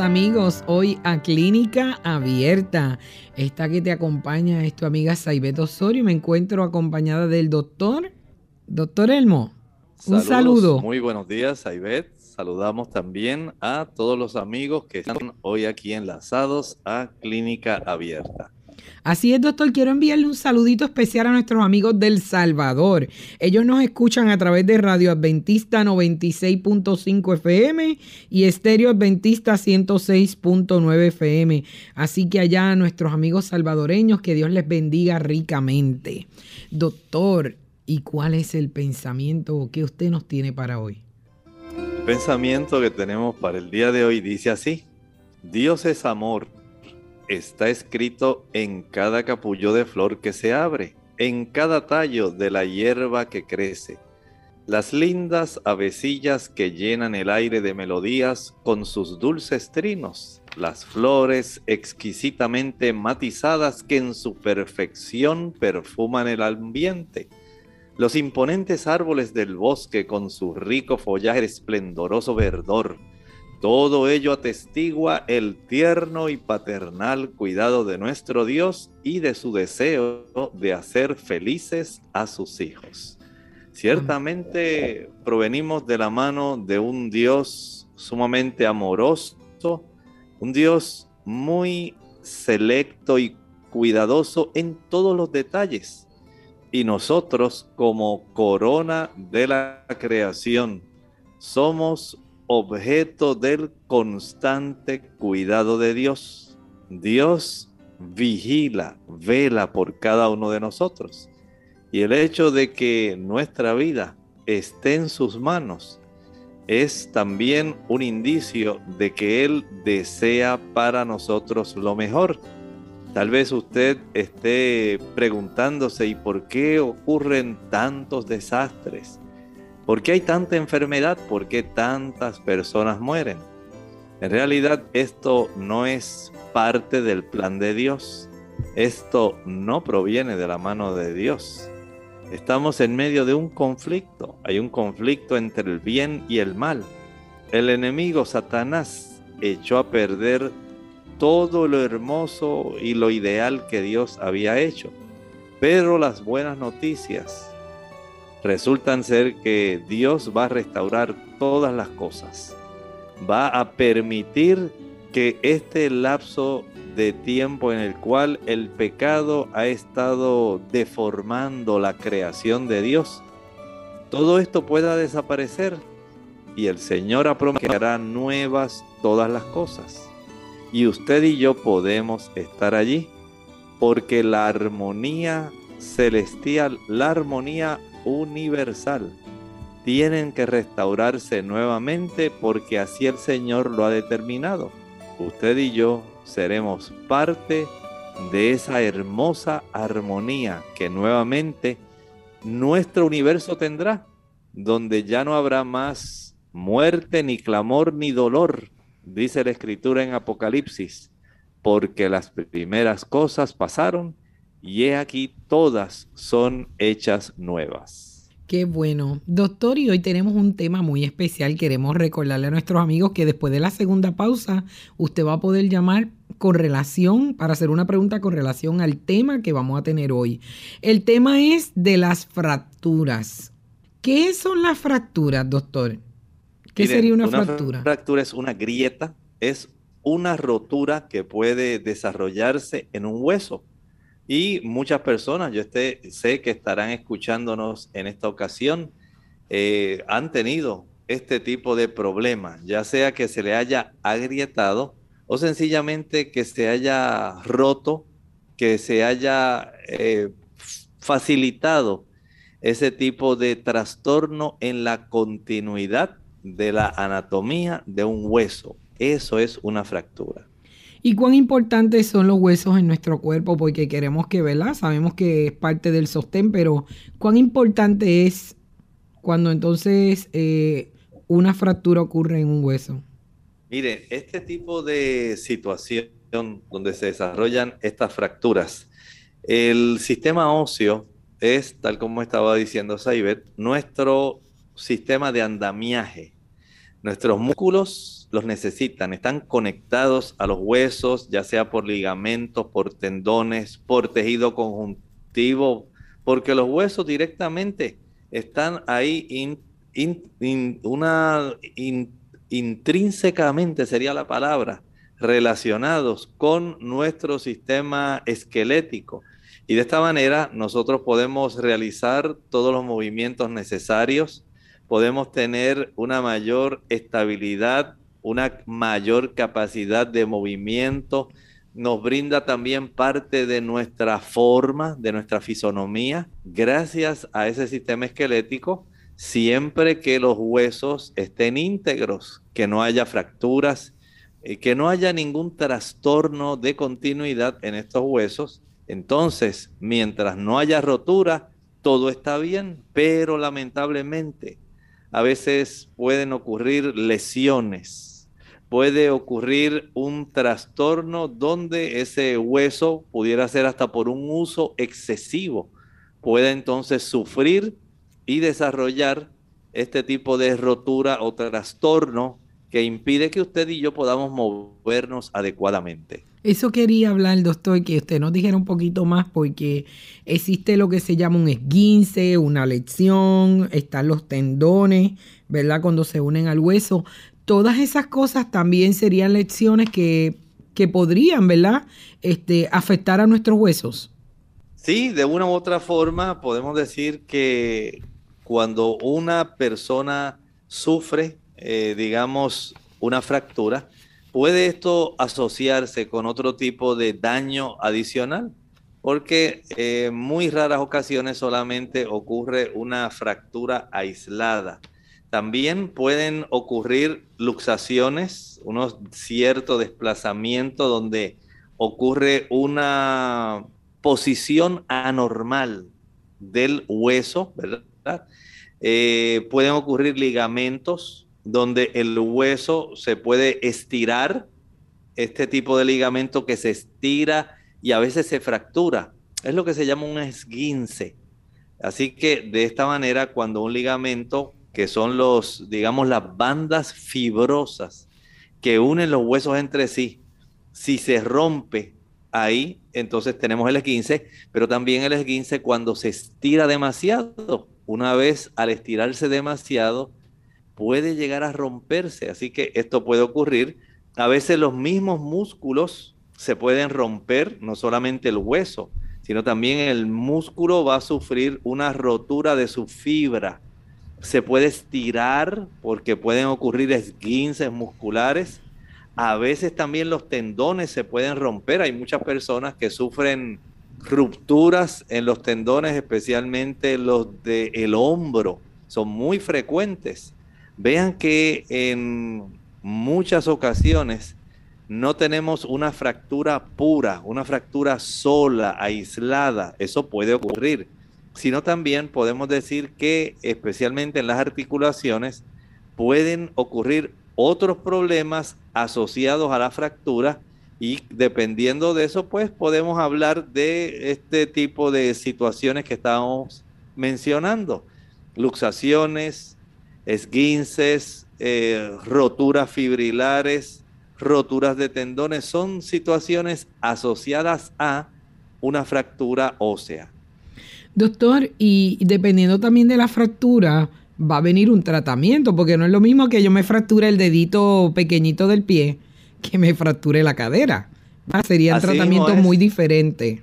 Amigos hoy a Clínica Abierta. Esta que te acompaña es tu amiga Saibet Osorio. Me encuentro acompañada del doctor, doctor Elmo. Un saludo. Muy buenos días, Saibet. Saludamos también a todos los amigos que están hoy aquí enlazados a Clínica Abierta. Así es, doctor, quiero enviarle un saludito especial a nuestros amigos del Salvador. Ellos nos escuchan a través de Radio Adventista 96.5 FM y Estéreo Adventista 106.9 FM. Así que allá a nuestros amigos salvadoreños, que Dios les bendiga ricamente. Doctor, ¿y cuál es el pensamiento que usted nos tiene para hoy? El pensamiento que tenemos para el día de hoy dice así, Dios es amor está escrito en cada capullo de flor que se abre, en cada tallo de la hierba que crece. Las lindas avecillas que llenan el aire de melodías con sus dulces trinos, las flores exquisitamente matizadas que en su perfección perfuman el ambiente, los imponentes árboles del bosque con su rico follaje esplendoroso verdor, todo ello atestigua el tierno y paternal cuidado de nuestro Dios y de su deseo de hacer felices a sus hijos. Ciertamente provenimos de la mano de un Dios sumamente amoroso, un Dios muy selecto y cuidadoso en todos los detalles. Y nosotros como corona de la creación somos objeto del constante cuidado de Dios. Dios vigila, vela por cada uno de nosotros. Y el hecho de que nuestra vida esté en sus manos es también un indicio de que Él desea para nosotros lo mejor. Tal vez usted esté preguntándose, ¿y por qué ocurren tantos desastres? ¿Por qué hay tanta enfermedad? ¿Por qué tantas personas mueren? En realidad esto no es parte del plan de Dios. Esto no proviene de la mano de Dios. Estamos en medio de un conflicto. Hay un conflicto entre el bien y el mal. El enemigo Satanás echó a perder todo lo hermoso y lo ideal que Dios había hecho. Pero las buenas noticias resultan ser que Dios va a restaurar todas las cosas. Va a permitir que este lapso de tiempo en el cual el pecado ha estado deformando la creación de Dios, todo esto pueda desaparecer y el Señor ha prometido que hará nuevas todas las cosas. Y usted y yo podemos estar allí porque la armonía celestial, la armonía universal. Tienen que restaurarse nuevamente porque así el Señor lo ha determinado. Usted y yo seremos parte de esa hermosa armonía que nuevamente nuestro universo tendrá, donde ya no habrá más muerte, ni clamor, ni dolor, dice la escritura en Apocalipsis, porque las primeras cosas pasaron y he aquí todas son hechas nuevas. Qué bueno. Doctor, y hoy tenemos un tema muy especial. Queremos recordarle a nuestros amigos que después de la segunda pausa, usted va a poder llamar con relación, para hacer una pregunta con relación al tema que vamos a tener hoy. El tema es de las fracturas. ¿Qué son las fracturas, doctor? ¿Qué sería una, una fractura? Una fractura es una grieta, es una rotura que puede desarrollarse en un hueso. Y muchas personas, yo este, sé que estarán escuchándonos en esta ocasión, eh, han tenido este tipo de problema, ya sea que se le haya agrietado o sencillamente que se haya roto, que se haya eh, facilitado ese tipo de trastorno en la continuidad de la anatomía de un hueso. Eso es una fractura. ¿Y cuán importantes son los huesos en nuestro cuerpo? Porque queremos que, ¿verdad? Sabemos que es parte del sostén, pero ¿cuán importante es cuando entonces eh, una fractura ocurre en un hueso? Mire, este tipo de situación donde se desarrollan estas fracturas, el sistema óseo es, tal como estaba diciendo Saibet, nuestro sistema de andamiaje. Nuestros músculos los necesitan, están conectados a los huesos, ya sea por ligamentos, por tendones, por tejido conjuntivo, porque los huesos directamente están ahí intrínsecamente, sería la palabra, relacionados con nuestro sistema esquelético. Y de esta manera nosotros podemos realizar todos los movimientos necesarios, podemos tener una mayor estabilidad, una mayor capacidad de movimiento, nos brinda también parte de nuestra forma, de nuestra fisonomía, gracias a ese sistema esquelético, siempre que los huesos estén íntegros, que no haya fracturas, eh, que no haya ningún trastorno de continuidad en estos huesos entonces, mientras no haya rotura, todo está bien, pero lamentablemente a veces pueden ocurrir lesiones, puede ocurrir un trastorno donde ese hueso pudiera ser hasta por un uso excesivo, puede entonces sufrir y desarrollar este tipo de rotura o trastorno que impide que usted y yo podamos movernos adecuadamente. Eso quería hablar, doctor, que usted nos dijera un poquito más porque existe lo que se llama un esguince, una lección, están los tendones, ¿verdad? Cuando se unen al hueso. Todas esas cosas también serían lecciones que, que podrían, ¿verdad? Este, afectar a nuestros huesos. Sí, de una u otra forma podemos decir que cuando una persona sufre, eh, digamos, una fractura, ¿Puede esto asociarse con otro tipo de daño adicional? Porque en muy raras ocasiones solamente ocurre una fractura aislada. También pueden ocurrir luxaciones, unos cierto desplazamiento donde ocurre una posición anormal del hueso, ¿verdad? Eh, pueden ocurrir ligamentos, donde el hueso se puede estirar, este tipo de ligamento que se estira y a veces se fractura. Es lo que se llama un esguince. Así que de esta manera, cuando un ligamento, que son los, digamos, las bandas fibrosas que unen los huesos entre sí, si se rompe ahí, entonces tenemos el esguince, pero también el esguince cuando se estira demasiado. Una vez al estirarse demasiado, puede llegar a romperse. Así que esto puede ocurrir. A veces los mismos músculos se pueden romper, no solamente el hueso, sino también el músculo va a sufrir una rotura de su fibra. Se puede estirar porque pueden ocurrir esguinces musculares. A veces también los tendones se pueden romper. Hay muchas personas que sufren rupturas en los tendones, especialmente los del hombro. Son muy frecuentes. Vean que en muchas ocasiones no tenemos una fractura pura, una fractura sola, aislada. Eso puede ocurrir. Sino también podemos decir que especialmente en las articulaciones pueden ocurrir otros problemas asociados a la fractura y dependiendo de eso pues podemos hablar de este tipo de situaciones que estábamos mencionando. Luxaciones, esguinces, eh, roturas fibrilares, roturas de tendones, son situaciones asociadas a una fractura ósea. Doctor, y dependiendo también de la fractura, va a venir un tratamiento, porque no es lo mismo que yo me fracture el dedito pequeñito del pie que me fracture la cadera. Sería un tratamiento muy diferente.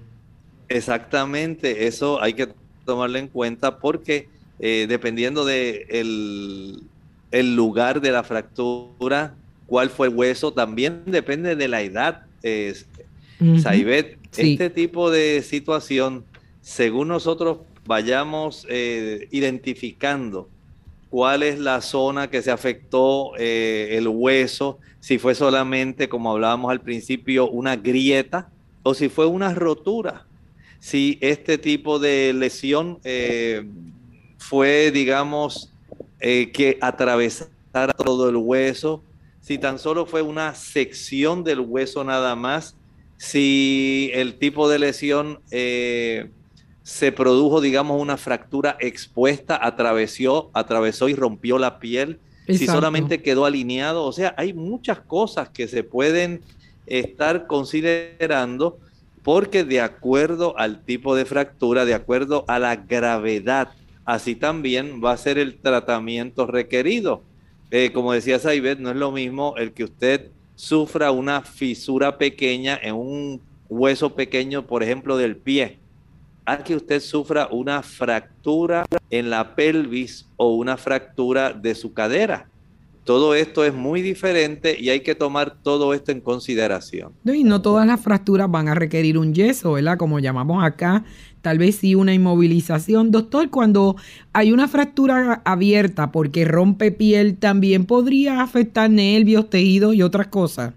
Exactamente, eso hay que tomarlo en cuenta porque eh, dependiendo de el, lugar de la fractura, cuál fue el hueso, también depende de la edad. Saibet, este tipo de situación, según nosotros vayamos eh, identificando cuál es la zona que se afectó eh, el hueso, si fue solamente, como hablábamos al principio, una grieta o si fue una rotura. Si este tipo de lesión eh, fue, digamos, que atravesara todo el hueso, si tan solo fue una sección del hueso nada más, si el tipo de lesión se produjo, digamos, una fractura expuesta, atravesó, atravesó y rompió la piel, si solamente quedó alineado, o sea, hay muchas cosas que se pueden estar considerando porque de acuerdo al tipo de fractura, de acuerdo a la gravedad, así también va a ser el tratamiento requerido. Eh, como decía Saibet, no es lo mismo el que usted sufra una fisura pequeña en un hueso pequeño, por ejemplo, del pie, a que usted sufra una fractura en la pelvis o una fractura de su cadera. Todo esto es muy diferente y hay que tomar todo esto en consideración. Y no todas las fracturas van a requerir un yeso, ¿verdad? Como llamamos acá, tal vez sí una inmovilización. Doctor, cuando hay una fractura abierta porque rompe piel, ¿también podría afectar nervios, tejidos y otras cosas?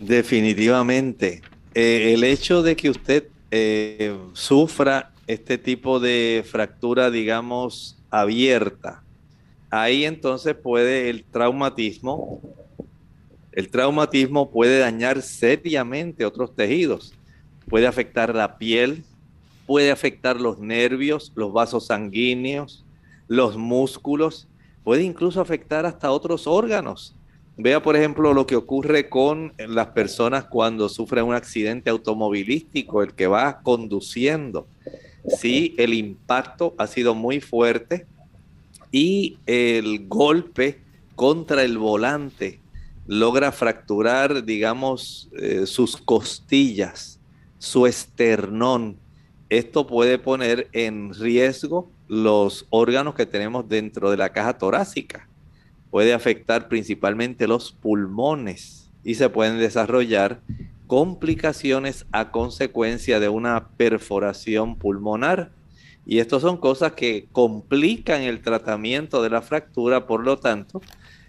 Definitivamente. Eh, el hecho de que usted eh, sufra este tipo de fractura, digamos, abierta, ahí entonces puede el traumatismo, el traumatismo puede dañar seriamente otros tejidos, puede afectar la piel, puede afectar los nervios, los vasos sanguíneos, los músculos, puede incluso afectar hasta otros órganos. Vea, por ejemplo, lo que ocurre con las personas cuando sufren un accidente automovilístico, el que va conduciendo. Si el impacto ha sido muy fuerte y el golpe contra el volante logra fracturar, digamos, eh, sus costillas, su esternón, esto puede poner en riesgo los órganos que tenemos dentro de la caja torácica. Puede afectar principalmente los pulmones y se pueden desarrollar complicaciones a consecuencia de una perforación pulmonar. Y estas son cosas que complican el tratamiento de la fractura, por lo tanto,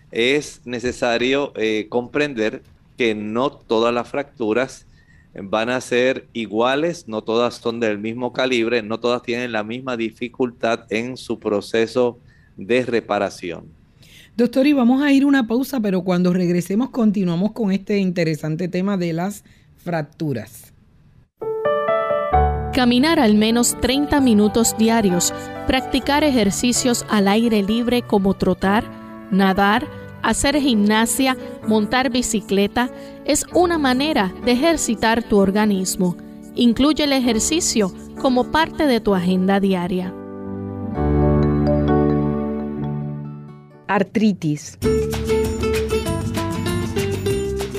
es necesario eh, comprender que no todas las fracturas van a ser iguales, no todas son del mismo calibre, no todas tienen la misma dificultad en su proceso de reparación. Doctor, y vamos a ir a una pausa, pero cuando regresemos continuamos con este interesante tema de las fracturas. Caminar al menos 30 minutos diarios, practicar ejercicios al aire libre como trotar, nadar, hacer gimnasia, montar bicicleta, es una manera de ejercitar tu organismo. Incluye el ejercicio como parte de tu agenda diaria. Artritis.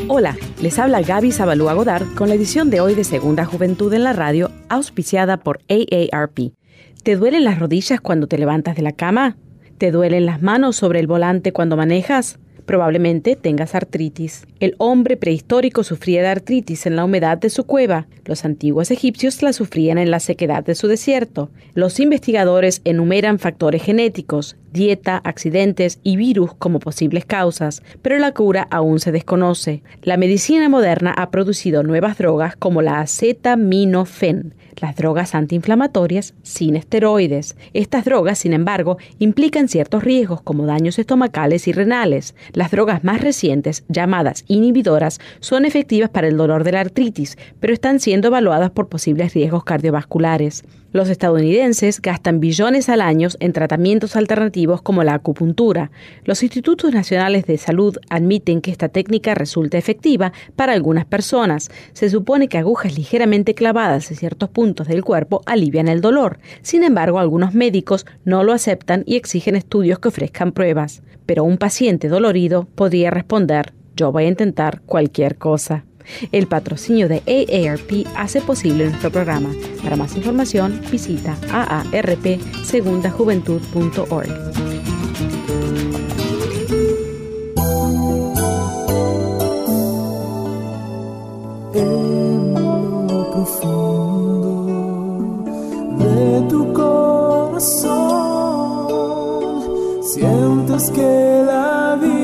Hola, les habla Gaby Zabalúa Godard con la edición de hoy de Segunda Juventud en la Radio, auspiciada por AARP. ¿Te duelen las rodillas cuando te levantas de la cama? ¿Te duelen las manos sobre el volante cuando manejas? Probablemente tengas artritis. El hombre prehistórico sufría de artritis en la humedad de su cueva. Los antiguos egipcios la sufrían en la sequedad de su desierto. Los investigadores enumeran factores genéticos, dieta, accidentes y virus como posibles causas, pero la cura aún se desconoce. La medicina moderna ha producido nuevas drogas como la acetaminofén, las drogas antiinflamatorias sin esteroides. Estas drogas, sin embargo, implican ciertos riesgos como daños estomacales y renales. Las drogas más recientes, llamadas inhibidoras, son efectivas para el dolor de la artritis, pero están siendo evaluadas por posibles riesgos cardiovasculares. Los estadounidenses gastan billones al año en tratamientos alternativos como la acupuntura. Los institutos nacionales de salud admiten que esta técnica resulta efectiva para algunas personas. Se supone que agujas ligeramente clavadas en ciertos puntos del cuerpo alivian el dolor. Sin embargo, algunos médicos no lo aceptan y exigen estudios que ofrezcan pruebas. Pero un paciente dolorido podría responder, yo voy a intentar cualquier cosa. El patrocinio de AARP hace posible nuestro programa. Para más información, visita aarpsegundajuventud.org. Sientes que la vida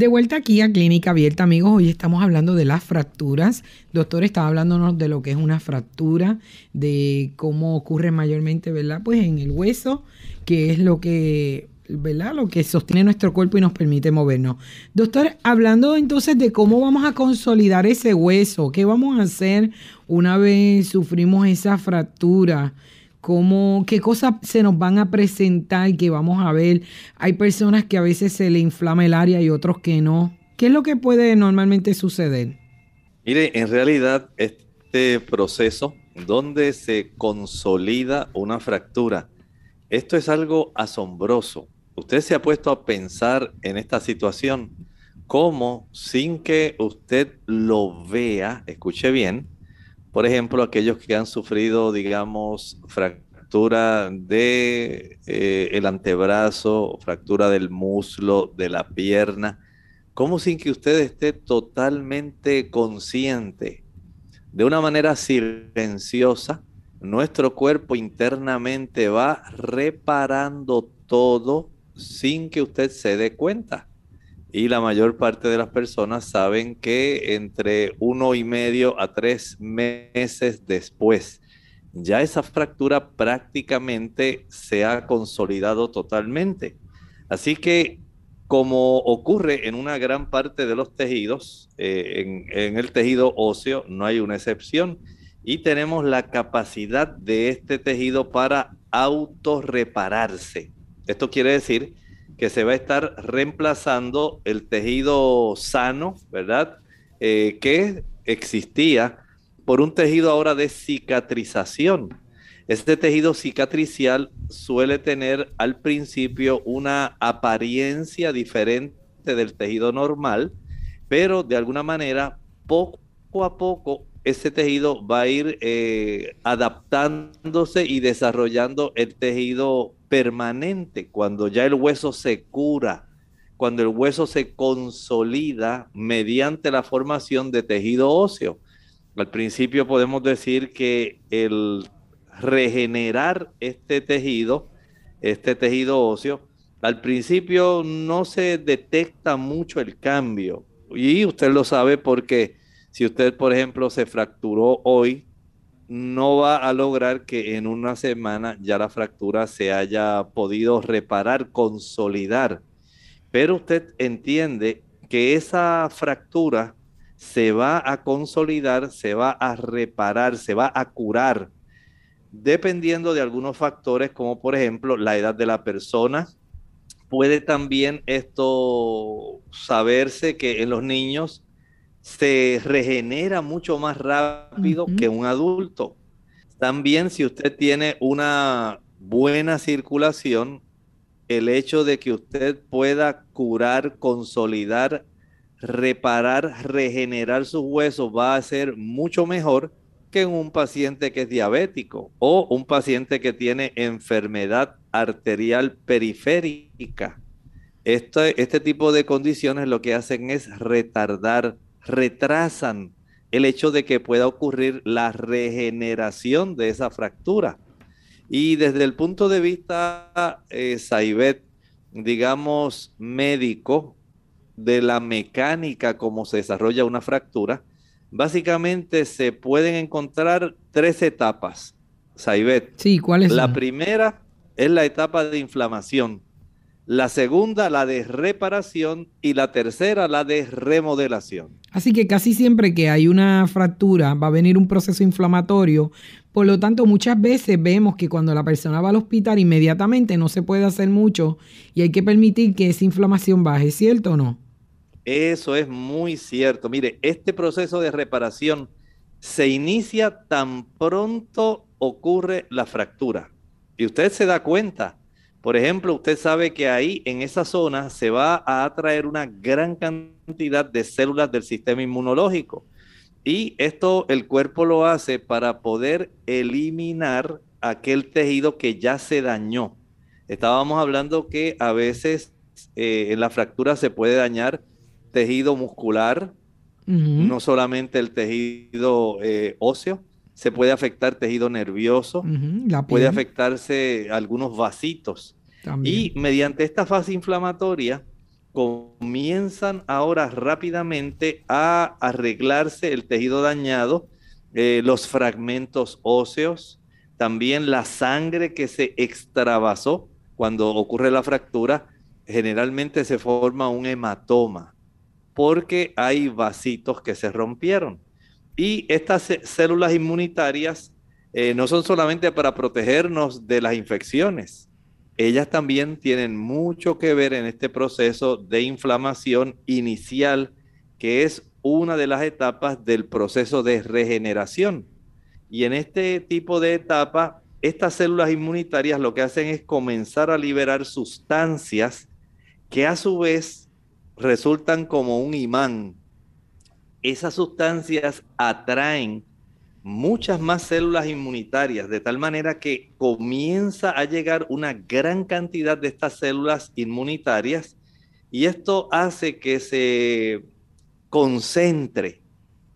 De vuelta aquí a Clínica Abierta, amigos. Hoy estamos hablando de las fracturas. Doctor estaba hablándonos de lo que es una fractura, de cómo ocurre mayormente, ¿verdad? Pues en el hueso, que es lo que, ¿verdad? Lo que sostiene nuestro cuerpo y nos permite movernos. Doctor, hablando entonces de cómo vamos a consolidar ese hueso, ¿qué vamos a hacer una vez sufrimos esa fractura? Cómo, qué cosas se nos van a presentar que vamos a ver. Hay personas que a veces se le inflama el área y otros que no. ¿Qué es lo que puede normalmente suceder? Mire, en realidad este proceso donde se consolida una fractura, esto es algo asombroso. Usted se ha puesto a pensar en esta situación, cómo sin que usted lo vea, escuche bien, por ejemplo, aquellos que han sufrido, digamos, fractura de eh, el antebrazo, fractura del muslo, de la pierna, como sin que usted esté totalmente consciente, de una manera silenciosa, nuestro cuerpo internamente va reparando todo sin que usted se dé cuenta y la mayor parte de las personas saben que entre uno y medio a tres meses después, ya esa fractura prácticamente se ha consolidado totalmente. Así que como ocurre en una gran parte de los tejidos, eh, en, en el tejido óseo no hay una excepción y tenemos la capacidad de este tejido para autorrepararse. Esto quiere decir que se va a estar reemplazando el tejido sano, ¿verdad? Eh, que existía por un tejido ahora de cicatrización. Este tejido cicatricial suele tener al principio una apariencia diferente del tejido normal, pero de alguna manera, poco a poco, ese tejido va a ir eh, adaptándose y desarrollando el tejido permanente, cuando ya el hueso se cura, cuando el hueso se consolida mediante la formación de tejido óseo. Al principio podemos decir que el regenerar este tejido, este tejido óseo, al principio no se detecta mucho el cambio. Y usted lo sabe porque si usted, por ejemplo, se fracturó hoy, no va a lograr que en una semana ya la fractura se haya podido reparar, consolidar. Pero usted entiende que esa fractura se va a consolidar, se va a reparar, se va a curar, dependiendo de algunos factores como por ejemplo la edad de la persona. Puede también esto saberse que en los niños se regenera mucho más rápido que un adulto. También si usted tiene una buena circulación, el hecho de que usted pueda curar, consolidar, reparar, regenerar sus huesos va a ser mucho mejor que en un paciente que es diabético o un paciente que tiene enfermedad arterial periférica. Este, este tipo de condiciones lo que hacen es retardar retrasan el hecho de que pueda ocurrir la regeneración de esa fractura. Y desde el punto de vista, eh, Saibet, digamos, médico, de la mecánica como se desarrolla una fractura, básicamente se pueden encontrar tres etapas. Saibet. Sí, ¿cuáles La son? primera es la etapa de inflamación. La segunda, la de reparación. Y la tercera, la de remodelación. Así que casi siempre que hay una fractura va a venir un proceso inflamatorio. Por lo tanto, muchas veces vemos que cuando la persona va al hospital inmediatamente no se puede hacer mucho y hay que permitir que esa inflamación baje, ¿cierto o no? Eso es muy cierto. Mire, este proceso de reparación se inicia tan pronto ocurre la fractura. Y usted se da cuenta. Por ejemplo, usted sabe que ahí en esa zona se va a atraer una gran cantidad de células del sistema inmunológico. Y esto el cuerpo lo hace para poder eliminar aquel tejido que ya se dañó. Estábamos hablando que a veces eh, en la fractura se puede dañar tejido muscular, no solamente el tejido eh, óseo, se puede afectar tejido nervioso, La puede afectarse algunos vasitos. también. Y mediante esta fase inflamatoria comienzan ahora rápidamente a arreglarse el tejido dañado, eh, los fragmentos óseos, también la sangre que se extravasó cuando ocurre la fractura, generalmente se forma un hematoma porque hay vasitos que se rompieron. Y estas cé- células inmunitarias eh, no son solamente para protegernos de las infecciones, ellas también tienen mucho que ver en este proceso de inflamación inicial, que es una de las etapas del proceso de regeneración. Y en este tipo de etapa, estas células inmunitarias lo que hacen es comenzar a liberar sustancias que a su vez resultan como un imán. Esas sustancias atraen muchas más células inmunitarias, de tal manera que comienza a llegar una gran cantidad de estas células inmunitarias y esto hace que se concentre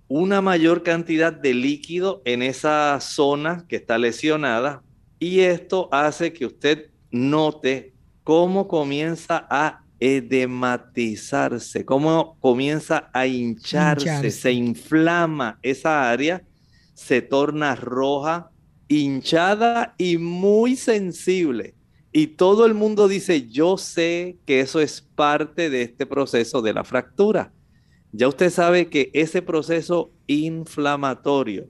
una mayor cantidad de líquido en esa zona que está lesionada y esto hace que usted note cómo comienza a edematizarse, cómo comienza a hincharse, Hincharse. se inflama esa área, se torna roja, hinchada y muy sensible. Y todo el mundo dice, yo sé que eso es parte de este proceso de la fractura. Ya usted sabe que ese proceso inflamatorio,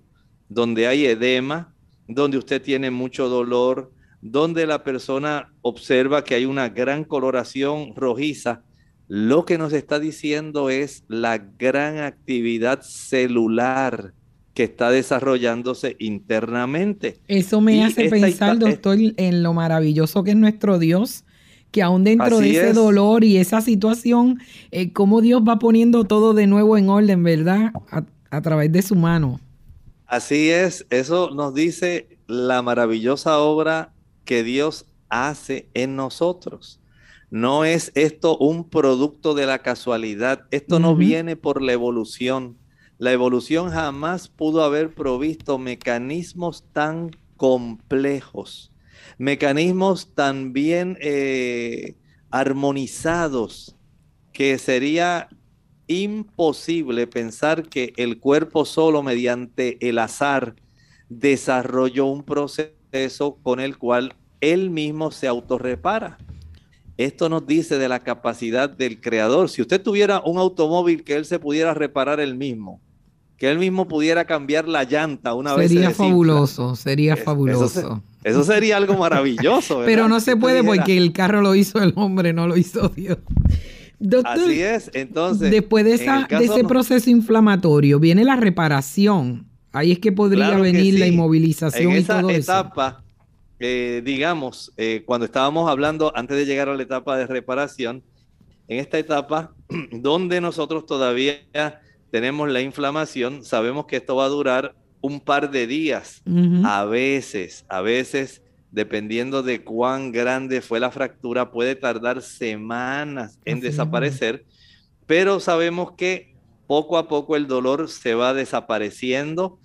donde hay edema, donde usted tiene mucho dolor, donde la persona observa que hay una gran coloración rojiza, lo que nos está diciendo es la gran actividad celular que está desarrollándose internamente. Eso me Y hace pensar, doctor, en lo maravilloso que es nuestro Dios, que aún dentro de ese es. dolor y esa situación, eh, cómo Dios va poniendo todo de nuevo en orden, ¿verdad? A, a través de su mano. Así es, eso nos dice la maravillosa obra que Dios hace en nosotros. No es esto un producto de la casualidad, esto no viene por la evolución. La evolución jamás pudo haber provisto mecanismos tan complejos, mecanismos tan bien eh, armonizados que sería imposible pensar que el cuerpo solo mediante el azar desarrolló un proceso con el cual él mismo se autorrepara. Esto nos dice de la capacidad del creador. Si usted tuviera un automóvil que él se pudiera reparar él mismo, que él mismo pudiera cambiar la llanta una vez se Sería fabuloso, sería eso fabuloso. Eso sería algo maravilloso. ¿verdad? Pero no se puede porque el carro lo hizo el hombre, no lo hizo Dios. Doctor, Así es. Entonces, después de, esa, ese no- proceso inflamatorio viene la reparación. Ahí es que podría Claro que venir la sí. inmovilización en y esa todo eso. etapa, eh, digamos, eh, cuando estábamos hablando antes de llegar a la etapa de reparación, en esta etapa donde nosotros todavía tenemos la inflamación, sabemos que esto va a durar un par de días. Ujú. A veces, a veces, dependiendo de cuán grande fue la fractura, puede tardar semanas en Así es. desaparecer, pero sabemos que poco a poco el dolor se va desapareciendo,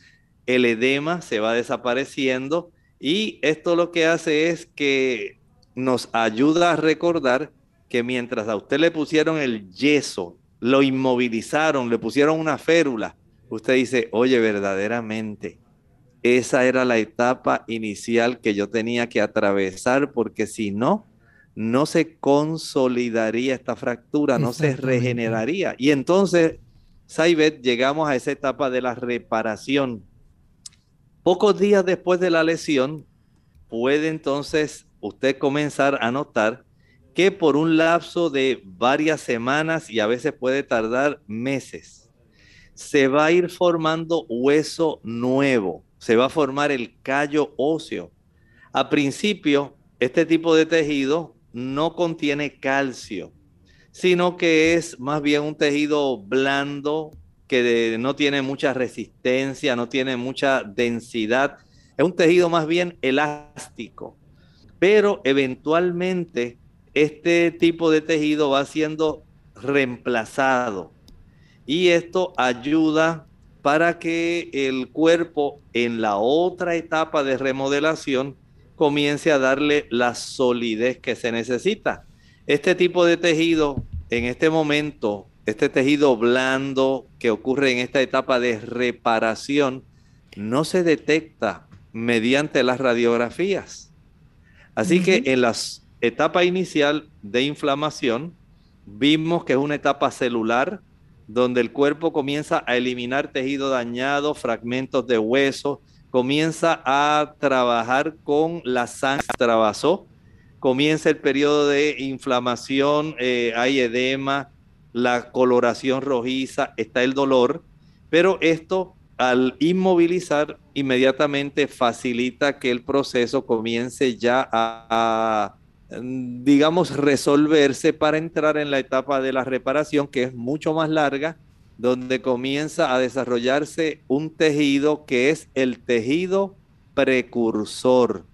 el edema se va desapareciendo y esto lo que hace es que nos ayuda a recordar que mientras a usted le pusieron el yeso, lo inmovilizaron, le pusieron una férula, usted dice, oye, verdaderamente, esa era la etapa inicial que yo tenía que atravesar porque si no, no se consolidaría esta fractura, no se regeneraría. Y entonces, Saibet, llegamos a esa etapa de la reparación. Pocos días después de la lesión, puede entonces usted comenzar a notar que por un lapso de varias semanas y a veces puede tardar meses, se va a ir formando hueso nuevo se va a formar el callo óseo. A principio, este tipo de tejido no contiene calcio, sino que es más bien un tejido blando que no tiene mucha resistencia, no tiene mucha densidad. Es un tejido más bien elástico. Pero eventualmente este tipo de tejido va siendo reemplazado. Y esto ayuda para que el cuerpo en la otra etapa de remodelación comience a darle la solidez que se necesita. Este tipo de tejido, en este momento, este tejido blando que ocurre en esta etapa de reparación, no se detecta mediante las radiografías. Así que en la etapa inicial de inflamación, vimos que es una etapa celular, donde el cuerpo comienza a eliminar tejido dañado, fragmentos de hueso, comienza a trabajar con la sangre trabasó, comienza el periodo de inflamación, eh, hay edema, la coloración rojiza, está el dolor, pero esto al inmovilizar inmediatamente facilita que el proceso comience ya a digamos, resolverse para entrar en la etapa de la reparación, que es mucho más larga, donde comienza a desarrollarse un tejido que es el tejido precursor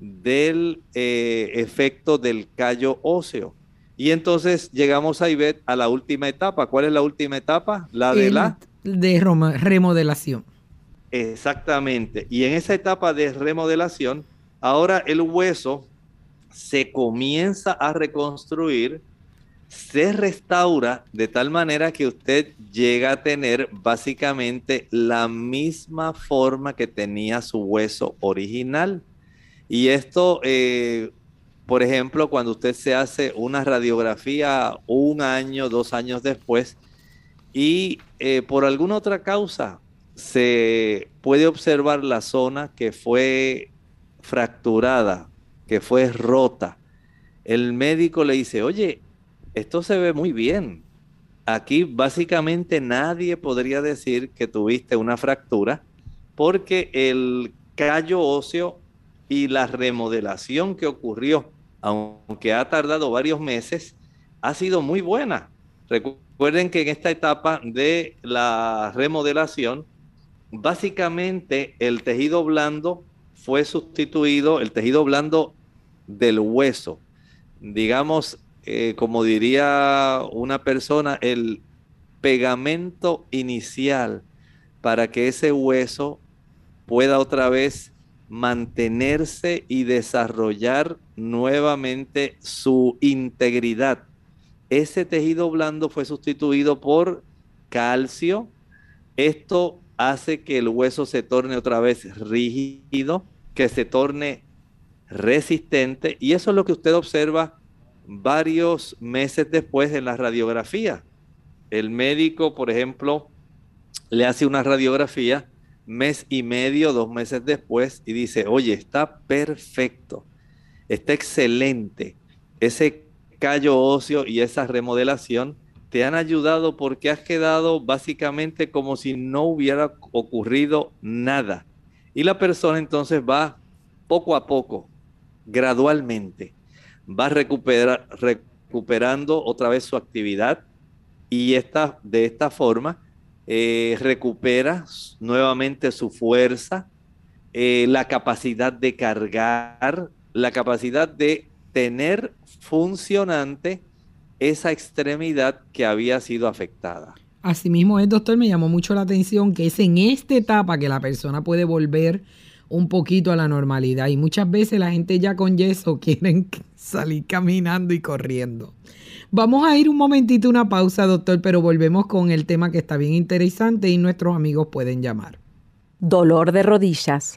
del eh, efecto del callo óseo. Y entonces llegamos a Ivette a la última etapa. ¿Cuál es la última etapa? La de la de remodelación. Exactamente. Y en esa etapa de remodelación, ahora el hueso se comienza a reconstruir, se restaura de tal manera que usted llega a tener básicamente la misma forma que tenía su hueso original. Y esto, eh, por ejemplo, cuando usted se hace una radiografía un año, dos años después, y eh, por alguna otra causa se puede observar la zona que fue fracturada que fue rota. El médico le dice, oye, esto se ve muy bien. Aquí básicamente nadie podría decir que tuviste una fractura porque el callo óseo y la remodelación que ocurrió, aunque ha tardado varios meses, ha sido muy buena. Recuerden que en esta etapa de la remodelación, básicamente el tejido blando fue sustituido, el tejido blando del hueso. Digamos, eh, como diría una persona, el pegamento inicial para que ese hueso pueda otra vez mantenerse y desarrollar nuevamente su integridad. Ese tejido blando fue sustituido por calcio. Esto hace que el hueso se torne otra vez rígido, que se torne resistente y eso es lo que usted observa varios meses después en la radiografía. El médico, por ejemplo, le hace una radiografía mes y medio, dos meses después y dice, oye, está perfecto, está excelente. Ese callo óseo y esa remodelación te han ayudado porque has quedado básicamente como si no hubiera ocurrido nada. Y la persona entonces va poco a poco gradualmente va recuperando otra vez su actividad y esta, de esta forma eh, recupera nuevamente su fuerza, eh, la capacidad de cargar, la capacidad de tener funcionante esa extremidad que había sido afectada. Asimismo, el doctor me llamó mucho la atención que es en esta etapa que la persona puede volver un poquito a la normalidad. Y muchas veces la gente ya con yeso quieren salir caminando y corriendo. Vamos a ir un momentito, una pausa, doctor, pero volvemos con el tema que está bien interesante y nuestros amigos pueden llamar. Dolor de rodillas.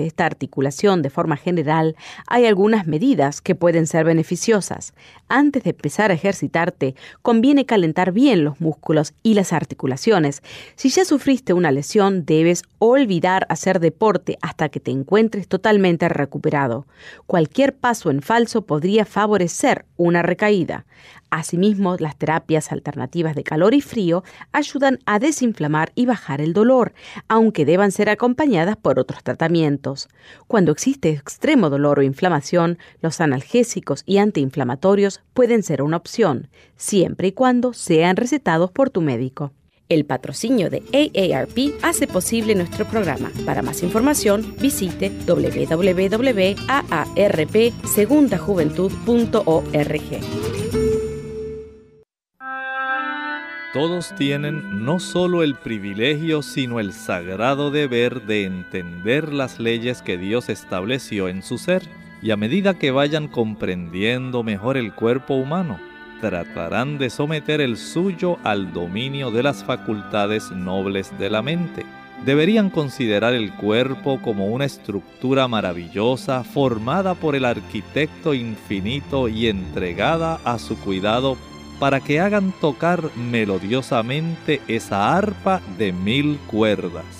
de esta articulación de forma general, hay algunas medidas que pueden ser beneficiosas. Antes de empezar a ejercitarte, conviene calentar bien los músculos y las articulaciones. Si ya sufriste una lesión, debes olvidar hacer deporte hasta que te encuentres totalmente recuperado. Cualquier paso en falso podría favorecer una recaída. Asimismo, las terapias alternativas de calor y frío ayudan a desinflamar y bajar el dolor, aunque deban ser acompañadas por otros tratamientos. Cuando existe extremo dolor o inflamación, los analgésicos y antiinflamatorios pueden ser una opción, siempre y cuando sean recetados por tu médico. El patrocinio de AARP hace posible nuestro programa. Para más información, visite www.aarpsegundajuventud.org. Todos tienen no solo el privilegio, sino el sagrado deber de entender las leyes que Dios estableció en su ser, y a medida que vayan comprendiendo mejor el cuerpo humano, tratarán de someter el suyo al dominio de las facultades nobles de la mente. Deberían considerar el cuerpo como una estructura maravillosa formada por el arquitecto infinito y entregada a su cuidado para que hagan tocar melodiosamente esa arpa de mil cuerdas.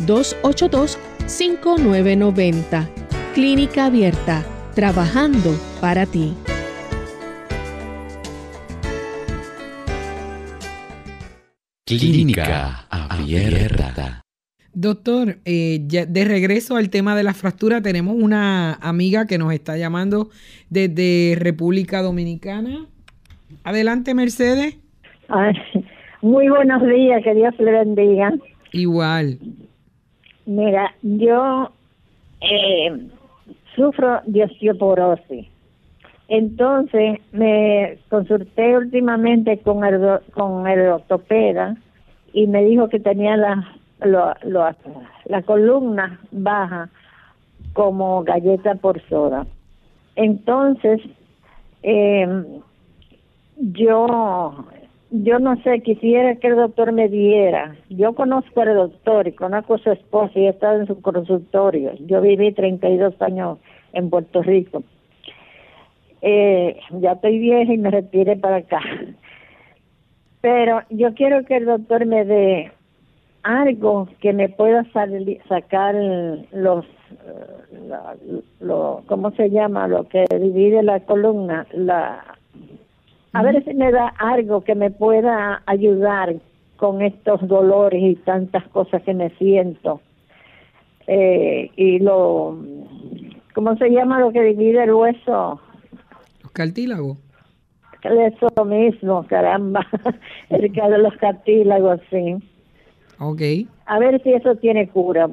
787-282-5990. Clínica Abierta, trabajando para ti. Clínica Abierta. Doctor, eh, de regreso al tema de la fractura, tenemos una amiga que nos está llamando desde República Dominicana. Adelante, Mercedes. muy buenos días, que Dios le bendiga. Igual. Mira, yo eh, sufro de osteoporosis. Entonces me consulté últimamente con el, con el ortopeda y me dijo que tenía la lo, la columna baja como galleta por soda. Entonces, eh, yo yo no sé, quisiera que el doctor me diera. Yo conozco al doctor y conozco a su esposa y he estado en su consultorio. Yo viví 32 años en Puerto Rico. Eh, ya estoy vieja y me retiré para acá. Pero yo quiero que el doctor me dé algo que me pueda sacar los lo, cómo se llama lo que divide la columna la a ver si me da algo que me pueda ayudar con estos dolores y tantas cosas que me siento. Eh, y lo cómo se llama lo que divide el hueso los cartílagos. Eso mismo caramba. El de los cartílagos sí. Ok. A ver si eso tiene cura.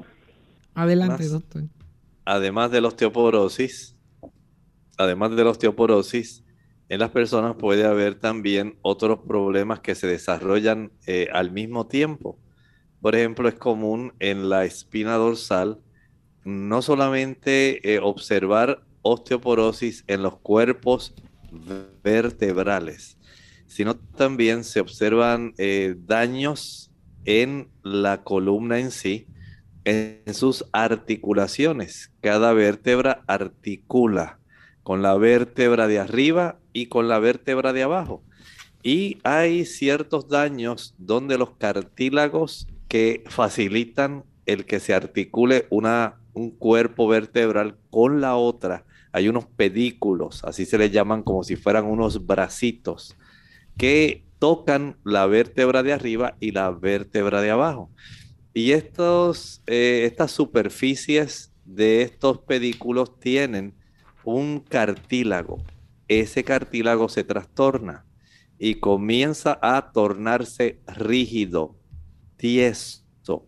Adelante, doctor. Además de la osteoporosis, además de la osteoporosis, en las personas puede haber también otros problemas que se desarrollan eh, al mismo tiempo. Por ejemplo, es común en la espina dorsal no solamente eh, observar osteoporosis en los cuerpos vertebrales, sino también se observan eh, daños en la columna en sí, en sus articulaciones. Cada vértebra articula con la vértebra de arriba y con la vértebra de abajo. Y hay ciertos daños donde los cartílagos que facilitan el que se articule una, un cuerpo vertebral con la otra. Hay unos pedículos, así se les llaman como si fueran unos bracitos, que tocan la vértebra de arriba y la vértebra de abajo. Y estos, eh, estas superficies de estos pedículos tienen un cartílago. Ese cartílago se trastorna y comienza a tornarse rígido, tieso.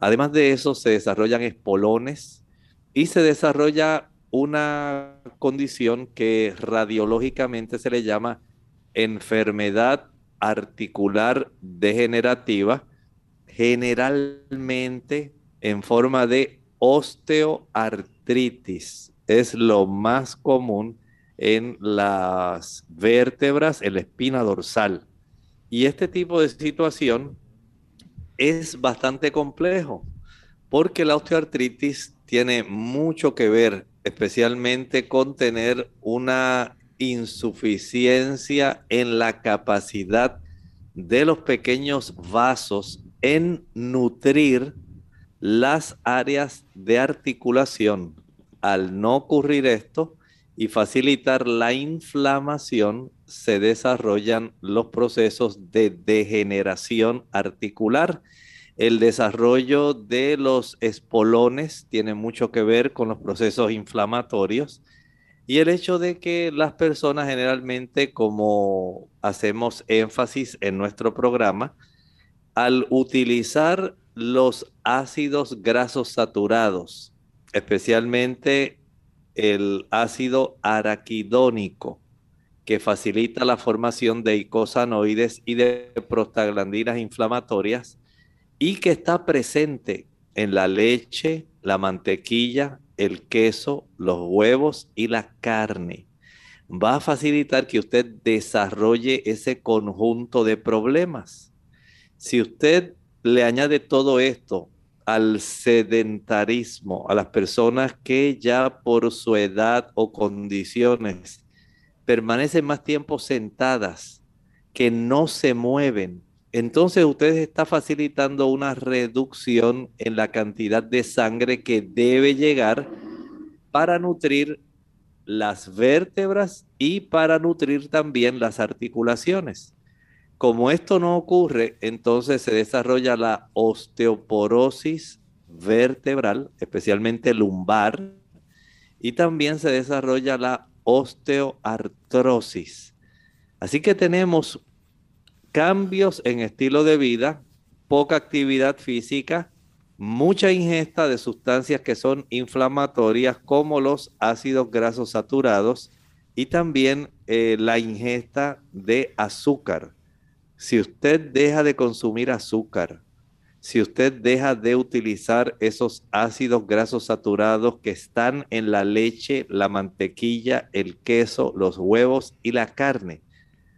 Además de eso, se desarrollan espolones y se desarrolla una condición que radiológicamente se le llama enfermedad articular degenerativa, generalmente en forma de osteoartritis. Es lo más común en las vértebras, en la espina dorsal. Y este tipo de situación es bastante complejo porque la osteoartritis tiene mucho que ver especialmente con tener una insuficiencia en la capacidad de los pequeños vasos en nutrir las áreas de articulación. Al no ocurrir esto, y facilitar la inflamación, se desarrollan los procesos de degeneración articular. El desarrollo de los espolones tiene mucho que ver con los procesos inflamatorios y el hecho de que las personas generalmente, como hacemos énfasis en nuestro programa, al utilizar los ácidos grasos saturados, especialmente el ácido araquidónico, que facilita la formación de icosanoides y de prostaglandinas inflamatorias y que está presente en la leche, la mantequilla, el queso, los huevos y la carne. Va a facilitar que usted desarrolle ese conjunto de problemas. Si usted le añade todo esto al sedentarismo, a las personas que ya por su edad o condiciones permanecen más tiempo sentadas, que no se mueven. Entonces usted está facilitando una reducción en la cantidad de sangre que debe llegar para nutrir las vértebras y para nutrir también las articulaciones. Como esto no ocurre, entonces se desarrolla la osteoporosis vertebral, especialmente lumbar, y también se desarrolla la osteoartrosis. Así que tenemos cambios en estilo de vida, poca actividad física, mucha ingesta de sustancias que son inflamatorias como los ácidos grasos saturados y también eh, la ingesta de azúcar. Si usted deja de consumir azúcar, si usted deja de utilizar esos ácidos grasos saturados que están en la leche, la mantequilla, el queso, los huevos y la carne,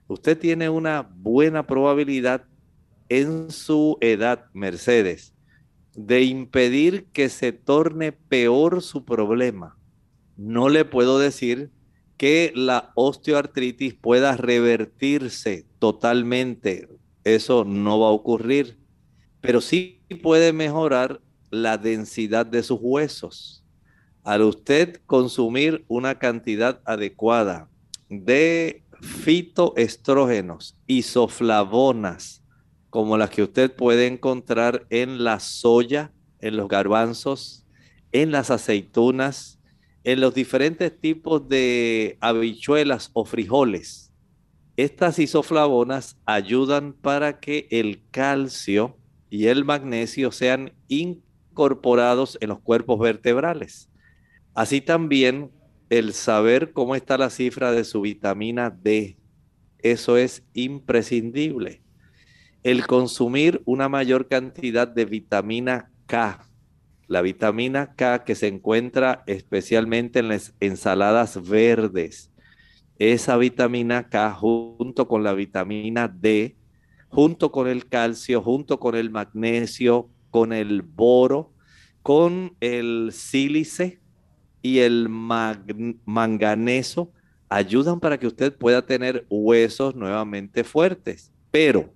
usted tiene una buena probabilidad en su edad, Mercedes, de impedir que se torne peor su problema. No le puedo decir que la osteoartritis pueda revertirse totalmente. Eso no va a ocurrir, pero sí puede mejorar la densidad de sus huesos. Al usted consumir una cantidad adecuada de fitoestrógenos, isoflavonas, como las que usted puede encontrar en la soya, en los garbanzos, en las aceitunas, en los diferentes tipos de habichuelas o frijoles. Estas isoflavonas ayudan para que el calcio y el magnesio sean incorporados en los cuerpos vertebrales. Así también el saber cómo está la cifra de su vitamina D. Eso es imprescindible. El consumir una mayor cantidad de vitamina K la vitamina K que se encuentra especialmente en las ensaladas verdes esa vitamina K junto con la vitamina D, junto con el calcio, junto con el magnesio, con el boro, con el sílice y el manganeso, ayudan para que usted pueda tener huesos nuevamente fuertes. Pero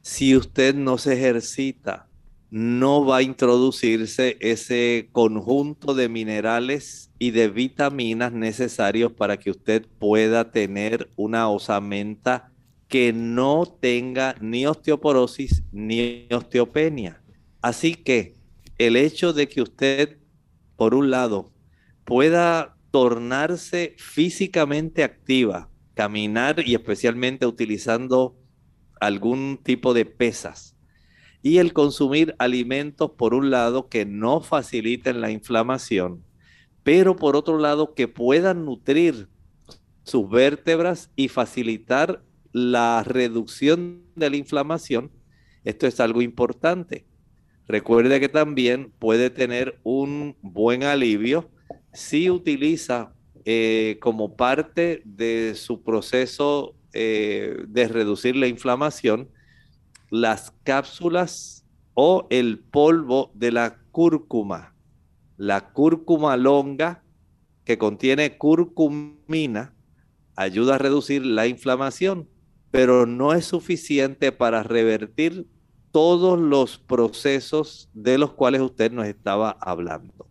si usted no se ejercita, no va a introducirse ese conjunto de minerales y de vitaminas necesarios para que usted pueda tener una osamenta que no tenga ni osteoporosis ni osteopenia. Así que el hecho de que usted, por un lado, pueda tornarse físicamente activa, caminar y especialmente utilizando algún tipo de pesas, y el consumir alimentos, por un lado, que no faciliten la inflamación, pero por otro lado, que puedan nutrir sus vértebras y facilitar la reducción de la inflamación, esto es algo importante. Recuerde que también puede tener un buen alivio si utiliza eh, como parte de su proceso eh, de reducir la inflamación las cápsulas o el polvo de la cúrcuma. La cúrcuma longa que contiene curcumina ayuda a reducir la inflamación, pero no es suficiente para revertir todos los procesos de los cuales usted nos estaba hablando.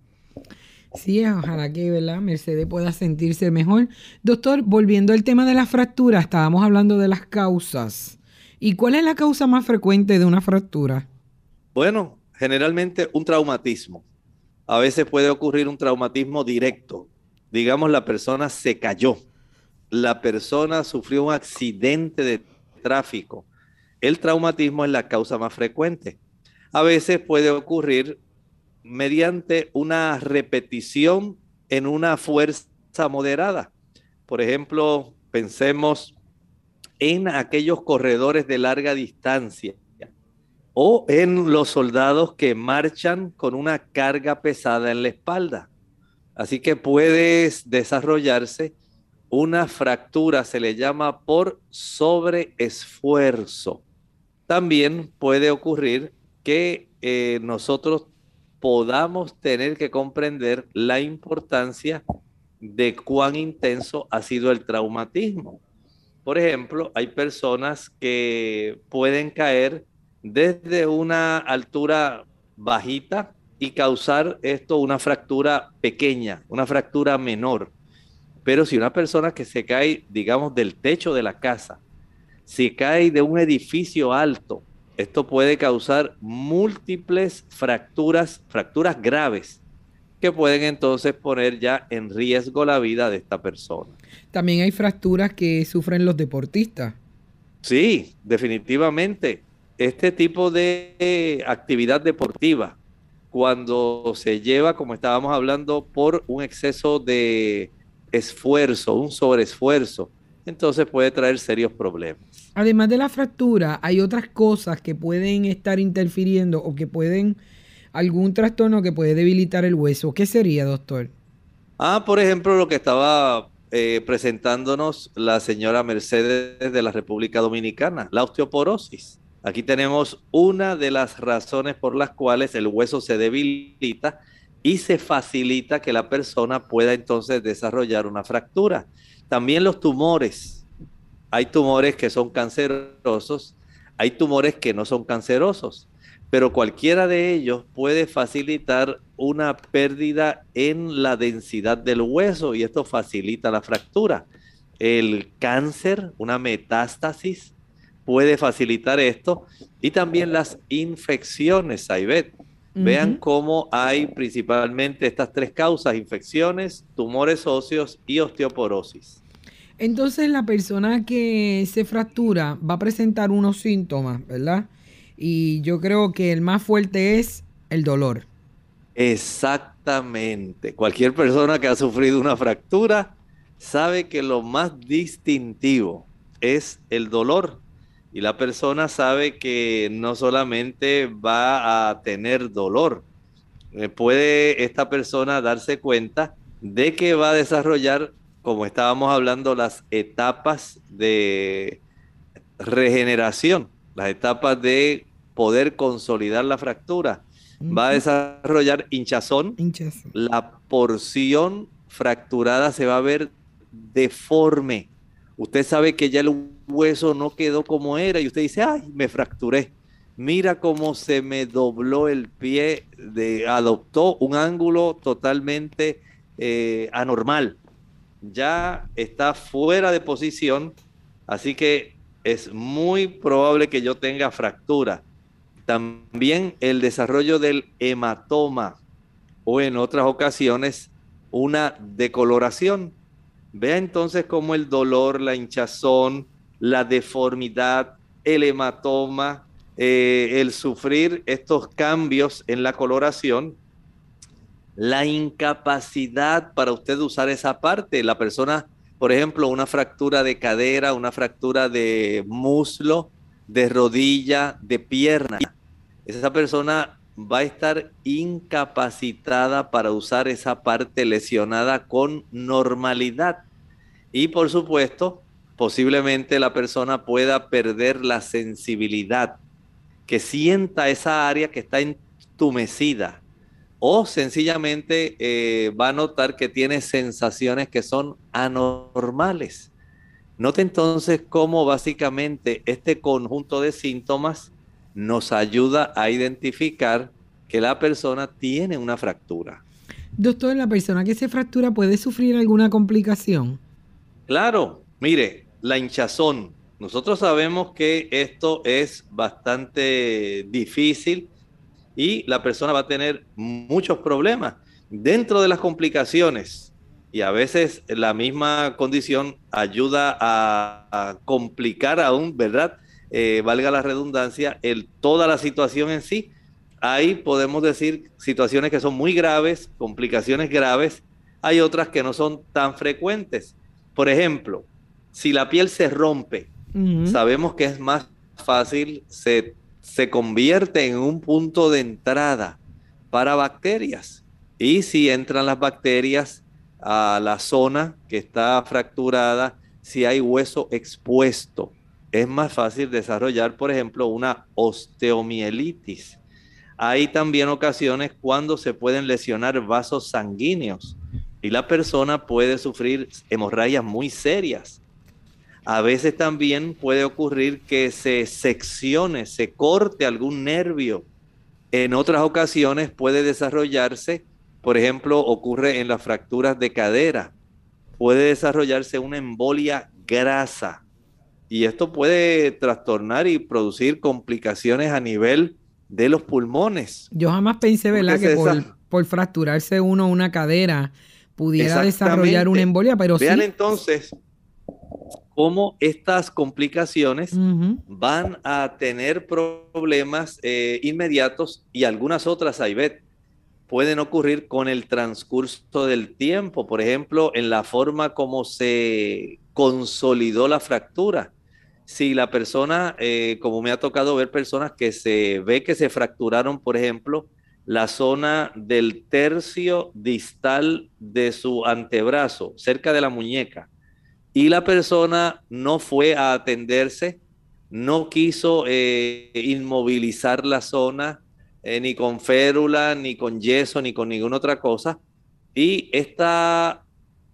Sí, ojalá que. Mercedes pueda sentirse mejor. Doctor, volviendo al tema de la fractura, estábamos hablando de las causas. ¿Y cuál es la causa más frecuente de una fractura? Bueno, generalmente un traumatismo. A veces puede ocurrir un traumatismo directo. Digamos, la persona se cayó. La persona sufrió un accidente de tráfico el traumatismo es la causa más frecuente. A veces puede ocurrir mediante una repetición en una fuerza moderada. Por ejemplo, pensemos en aquellos corredores de larga distancia o en los soldados que marchan con una carga pesada en la espalda. Así que puede desarrollarse una fractura, se le llama por sobreesfuerzo también puede ocurrir que eh, nosotros podamos tener que comprender la importancia de cuán intenso ha sido el traumatismo. Por ejemplo, hay personas que pueden caer desde una altura bajita y causar esto una fractura pequeña, una fractura menor. Pero si una persona que se cae, digamos, del techo de la casa, si cae de un edificio alto, esto puede causar múltiples fracturas, fracturas graves, que pueden entonces poner ya en riesgo la vida de esta persona. También hay fracturas que sufren los deportistas. Sí, definitivamente. Este tipo de actividad deportiva, cuando se lleva, como estábamos hablando, por un exceso de esfuerzo, un sobreesfuerzo, entonces puede traer serios problemas. Además de la fractura, hay otras cosas que pueden estar interfiriendo o que pueden, algún trastorno que puede debilitar el hueso. ¿Qué sería, doctor? Ah, por ejemplo, lo que estaba eh, presentándonos la señora Mercedes de la República Dominicana, la osteoporosis. Aquí tenemos una de las razones por las cuales el hueso se debilita y se facilita que la persona pueda entonces desarrollar una fractura. También los tumores. Hay tumores que son cancerosos, hay tumores que no son cancerosos, pero cualquiera de ellos puede facilitar una pérdida en la densidad del hueso y esto facilita la fractura. El cáncer, una metástasis, puede facilitar esto y también las infecciones, Saibet. Vean cómo hay principalmente estas tres causas, infecciones, tumores óseos y osteoporosis. Entonces la persona que se fractura va a presentar unos síntomas, ¿verdad? Y yo creo que el más fuerte es el dolor. Exactamente. Cualquier persona que ha sufrido una fractura sabe que lo más distintivo es el dolor. Y la persona sabe que no solamente va a tener dolor, eh, puede esta persona darse cuenta de que va a desarrollar como estábamos hablando, las etapas de regeneración, las etapas de poder consolidar la fractura. Va a desarrollar hinchazón. Hinchazón. La porción fracturada se va a ver deforme. Usted sabe que ya el hueso no quedó como era y usted dice, ay, me fracturé. Mira cómo se me dobló el pie, de, adoptó un ángulo totalmente eh, anormal. Ya está fuera de posición, así que es muy probable que yo tenga fractura. También el desarrollo del hematoma o en otras ocasiones una decoloración. Vea entonces cómo el dolor, la hinchazón, la deformidad, el hematoma, eh, el sufrir estos cambios en la coloración, la incapacidad para usted usar esa parte. La persona, por ejemplo, una fractura de cadera, una fractura de muslo, de rodilla, de pierna. Esa persona va a estar incapacitada para usar esa parte lesionada con normalidad. Y por supuesto, posiblemente la persona pueda perder la sensibilidad, que sienta esa área que está entumecida. O sencillamente eh, va a notar que tiene sensaciones que son anormales. Note entonces cómo básicamente este conjunto de síntomas nos ayuda a identificar que la persona tiene una fractura. Doctor, ¿la persona que se fractura puede sufrir alguna complicación? Claro, mire, la hinchazón. Nosotros sabemos que esto es bastante difícil y la persona va a tener muchos problemas. Dentro de las complicaciones, y a veces la misma condición ayuda a, a complicar aún, ¿verdad? Eh, valga la redundancia, el, toda la situación en sí. Ahí podemos decir situaciones que son muy graves, complicaciones graves, hay otras que no son tan frecuentes. Por ejemplo, si la piel se rompe, sabemos que es más fácil, se, se convierte en un punto de entrada para bacterias. Y si entran las bacterias a la zona que está fracturada, si hay hueso expuesto, es más fácil desarrollar, por ejemplo, una osteomielitis. Hay también ocasiones cuando se pueden lesionar vasos sanguíneos y la persona puede sufrir hemorragias muy serias. A veces también puede ocurrir que se seccione, se corte algún nervio. En otras ocasiones puede desarrollarse, por ejemplo, ocurre en las fracturas de cadera, puede desarrollarse una embolia grasa y esto puede trastornar y producir complicaciones a nivel de los pulmones. Yo jamás pensé, ¿verdad?, que por, fracturarse uno una cadera pudiera desarrollar una embolia, pero Vean entonces cómo estas complicaciones van a tener problemas eh, inmediatos y algunas otras, Aibet, pueden ocurrir con el transcurso del tiempo. Por ejemplo, en la forma como se consolidó la fractura si la persona, eh, como me ha tocado ver personas que se ve que se fracturaron, por ejemplo, la zona del tercio distal de su antebrazo, cerca de la muñeca, y la persona no fue a atenderse, no quiso eh, inmovilizar la zona, eh, ni con férula, ni con yeso, ni con ninguna otra cosa, y esta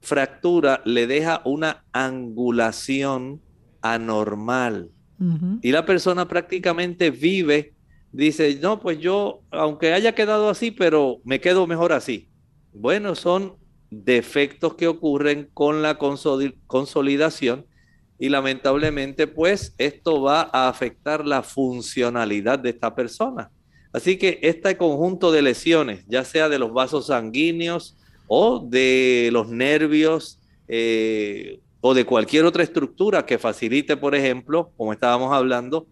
fractura le deja una angulación anormal. Y la persona prácticamente vive, dice, no, pues yo, aunque haya quedado así, pero me quedo mejor así. Bueno, son defectos que ocurren con la consolidación y lamentablemente pues esto va a afectar la funcionalidad de esta persona. Así que este conjunto de lesiones, ya sea de los vasos sanguíneos o de los nervios, eh, o de cualquier otra estructura que facilite, por ejemplo, como estábamos hablando,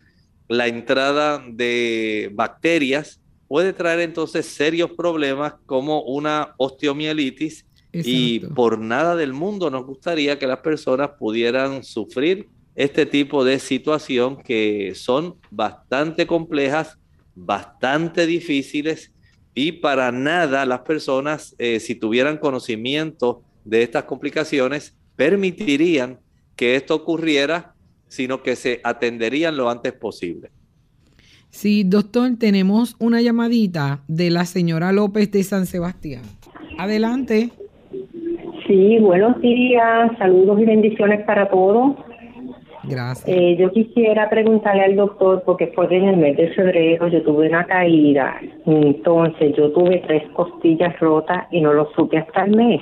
la entrada de bacterias, puede traer entonces serios problemas como una osteomielitis y por nada del mundo nos gustaría que las personas pudieran sufrir este tipo de situación que son bastante complejas, bastante difíciles y para nada las personas, eh, si tuvieran conocimiento de estas complicaciones, permitirían que esto ocurriera, sino que se atenderían lo antes posible. Sí, doctor, tenemos una llamadita de la señora López de San Sebastián. Adelante. Sí, buenos días, saludos y bendiciones para todos. Gracias. Eh, yo quisiera preguntarle al doctor, porque fue en el mes de febrero yo tuve una caída, entonces yo tuve tres costillas rotas y no lo supe hasta el mes,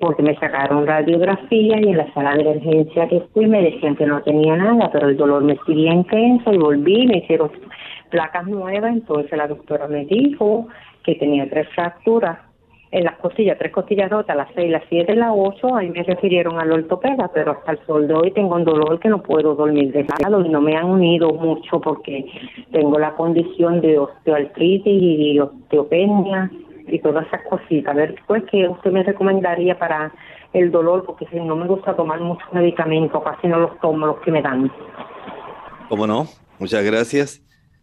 porque me sacaron radiografía y en la sala de emergencia que fui me decían que no tenía nada, pero el dolor me seguía intenso y volví, me hicieron placas nuevas, entonces la doctora me dijo que tenía tres fracturas en las costillas, tres costillas rotas, las seis, las siete las ocho, ahí me refirieron al ortopeda, pero hasta el sol de hoy tengo un dolor que no puedo dormir de lado y no me han unido mucho porque tengo la condición de osteoartritis y osteopenia y todas esas cositas. A ver, pues, ¿qué usted me recomendaría para el dolor? Porque si no me gusta tomar muchos medicamentos, casi no los tomo los que me dan. ¿Cómo no? Muchas gracias.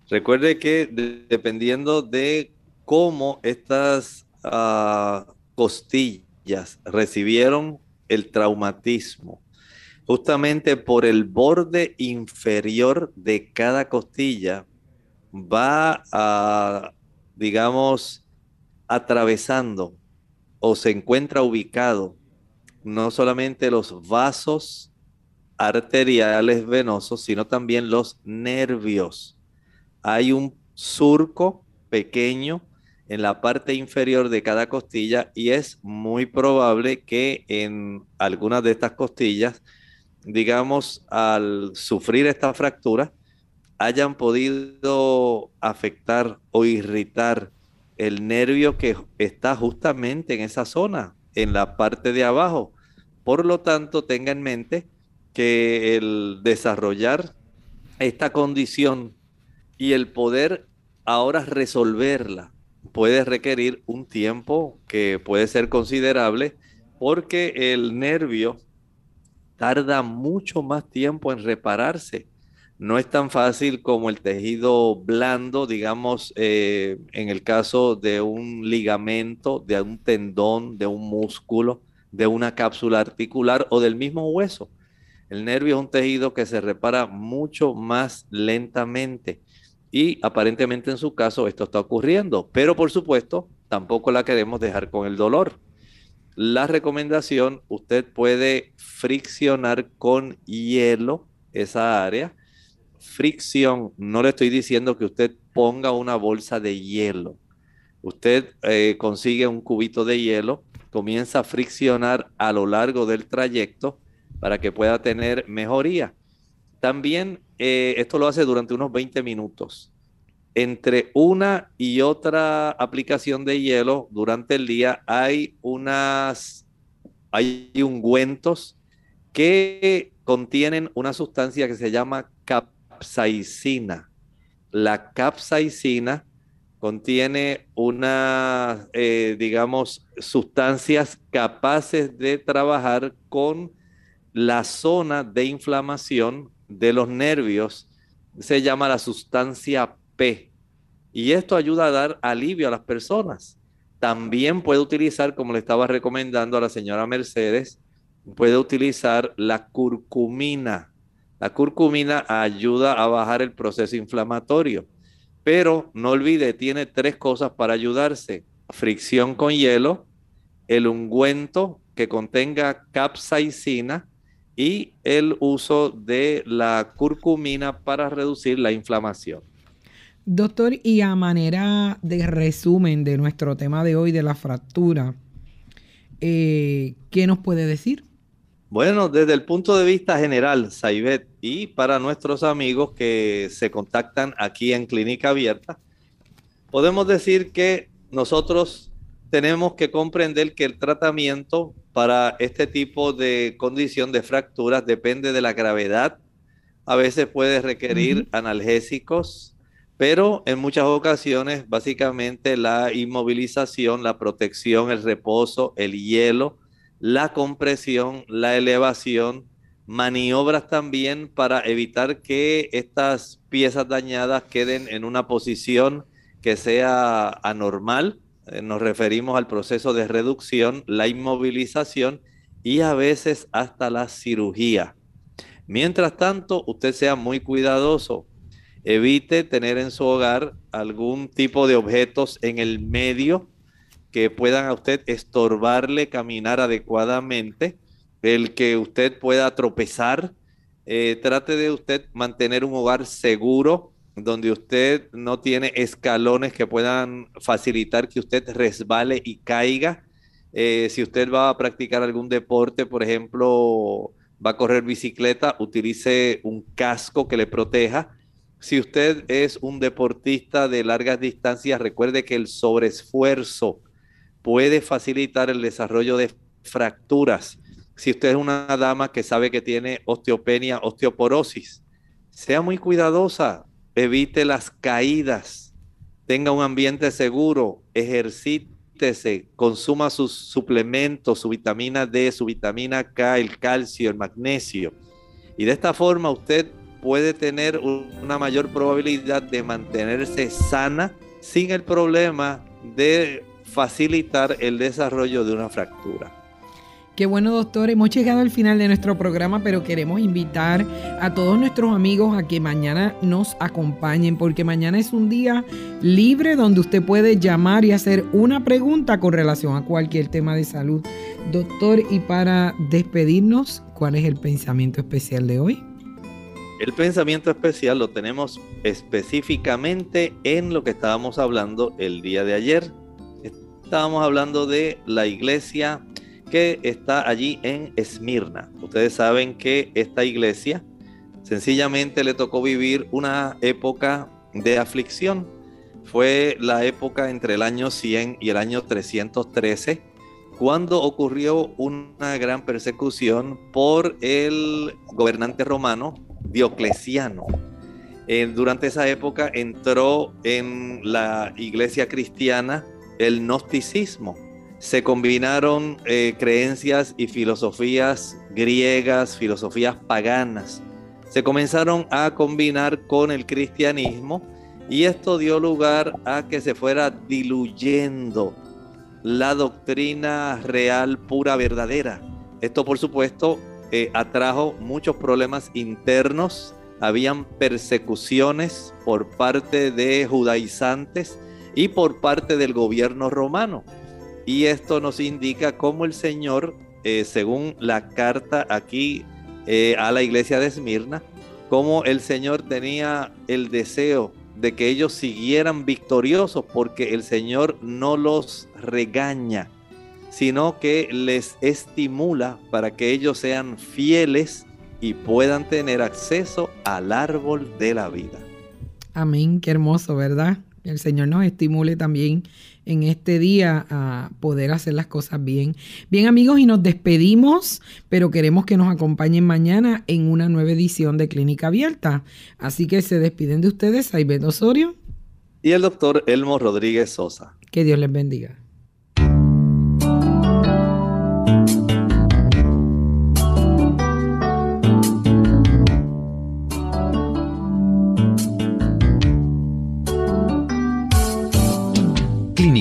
Recuerde que dependiendo de cómo estas costillas recibieron el traumatismo justamente por el borde inferior de cada costilla va a, digamos, atravesando o se encuentra ubicado no solamente los vasos arteriales venosos, sino también los nervios. Hay un surco pequeño en la parte inferior de cada costilla y es muy probable que en algunas de estas costillas, digamos, al sufrir esta fractura, hayan podido afectar o irritar el nervio que está justamente en esa zona, en la parte de abajo. Por lo tanto, tenga en mente que el desarrollar esta condición y el poder ahora resolverla puede requerir un tiempo que puede ser considerable porque el nervio tarda mucho más tiempo en repararse. No es tan fácil como el tejido blando, digamos, eh, en el caso de un ligamento, de un tendón, de un músculo, de una cápsula articular o del mismo hueso. El nervio es un tejido que se repara mucho más lentamente. Y aparentemente en su caso esto está ocurriendo, pero por supuesto tampoco la queremos dejar con el dolor. La recomendación, usted puede friccionar con hielo esa área. Fricción, no le estoy diciendo que usted ponga una bolsa de hielo. Usted eh, consigue un cubito de hielo, comienza a friccionar a lo largo del trayecto para que pueda tener mejoría. También eh, esto lo hace durante unos 20 minutos. Entre una y otra aplicación de hielo durante el día hay unas, hay ungüentos que contienen una sustancia que se llama capsaicina. La capsaicina contiene unas, eh, digamos, sustancias capaces de trabajar con la zona de inflamación de los nervios se llama la sustancia P. Y esto ayuda a dar alivio a las personas. También puede utilizar, como le estaba recomendando a la señora Mercedes, puede utilizar la curcumina. La curcumina ayuda a bajar el proceso inflamatorio. Pero no olvide, tiene tres cosas para ayudarse. Fricción con hielo, el ungüento que contenga capsaicina y el uso de la curcumina para reducir la inflamación. Doctor, y a manera de resumen de nuestro tema de hoy de la fractura, eh, ¿qué nos puede decir? Bueno, desde el punto de vista general, Saibet, y para nuestros amigos que se contactan aquí en Clínica Abierta, podemos decir que nosotros tenemos que comprender que el tratamiento para este tipo de condición de fracturas depende de la gravedad. A veces puede requerir analgésicos, pero en muchas ocasiones básicamente la inmovilización, la protección, el reposo, el hielo, la compresión, la elevación, maniobras también para evitar que estas piezas dañadas queden en una posición que sea anormal nos referimos al proceso de reducción, la inmovilización y a veces hasta la cirugía. Mientras tanto, usted sea muy cuidadoso. Evite tener en su hogar algún tipo de objetos en el medio que puedan a usted estorbarle caminar adecuadamente, el que usted pueda tropezar. Eh, trate de usted mantener un hogar seguro donde usted no tiene escalones que puedan facilitar que usted resbale y caiga. Eh, si usted va a practicar algún deporte, por ejemplo, va a correr bicicleta, utilice un casco que le proteja. Si usted es un deportista de largas distancias, recuerde que el sobreesfuerzo puede facilitar el desarrollo de fracturas. Si usted es una dama que sabe que tiene osteopenia, osteoporosis, sea muy cuidadosa, evite las caídas, tenga un ambiente seguro, ejercítese, consuma sus suplementos, su vitamina D, su vitamina K, el calcio, el magnesio. Y de esta forma usted puede tener una mayor probabilidad de mantenerse sana sin el problema de facilitar el desarrollo de una fractura. Qué bueno, doctor. Hemos llegado al final de nuestro programa, pero queremos invitar a todos nuestros amigos a que mañana nos acompañen, porque mañana es un día libre donde usted puede llamar y hacer una pregunta con relación a cualquier tema de salud. Doctor, y para despedirnos, ¿cuál es el pensamiento especial de hoy? El pensamiento especial lo tenemos específicamente en lo que estábamos hablando el día de ayer. Estábamos hablando de la iglesia que está allí en Esmirna. Ustedes saben que esta iglesia sencillamente le tocó vivir una época de aflicción. Fue la época entre el año 100 y el año 313, cuando ocurrió una gran persecución por el gobernante romano Diocleciano. Eh, durante esa época entró en la iglesia cristiana el gnosticismo se combinaron eh, creencias y filosofías griegas, filosofías paganas. Se comenzaron a combinar con el cristianismo y esto dio lugar a que se fuera diluyendo la doctrina real, pura, verdadera. Esto, por supuesto, eh, atrajo muchos problemas internos. Habían persecuciones por parte de judaizantes y por parte del gobierno romano. Y esto nos indica cómo el Señor, eh, según la carta aquí eh, a la iglesia de Esmirna, cómo el Señor tenía el deseo de que ellos siguieran victoriosos porque el Señor no los regaña, sino que les estimula para que ellos sean fieles y puedan tener acceso al árbol de la vida. Amén, qué hermoso, ¿verdad? El Señor nos estimule también en este día a poder hacer las cosas bien. Bien amigos, y nos despedimos, pero queremos que nos acompañen mañana en una nueva edición de Clínica Abierta. Así que se despiden de ustedes, Aibet Osorio. Y el doctor Elmo Rodríguez Sosa. Que Dios les bendiga.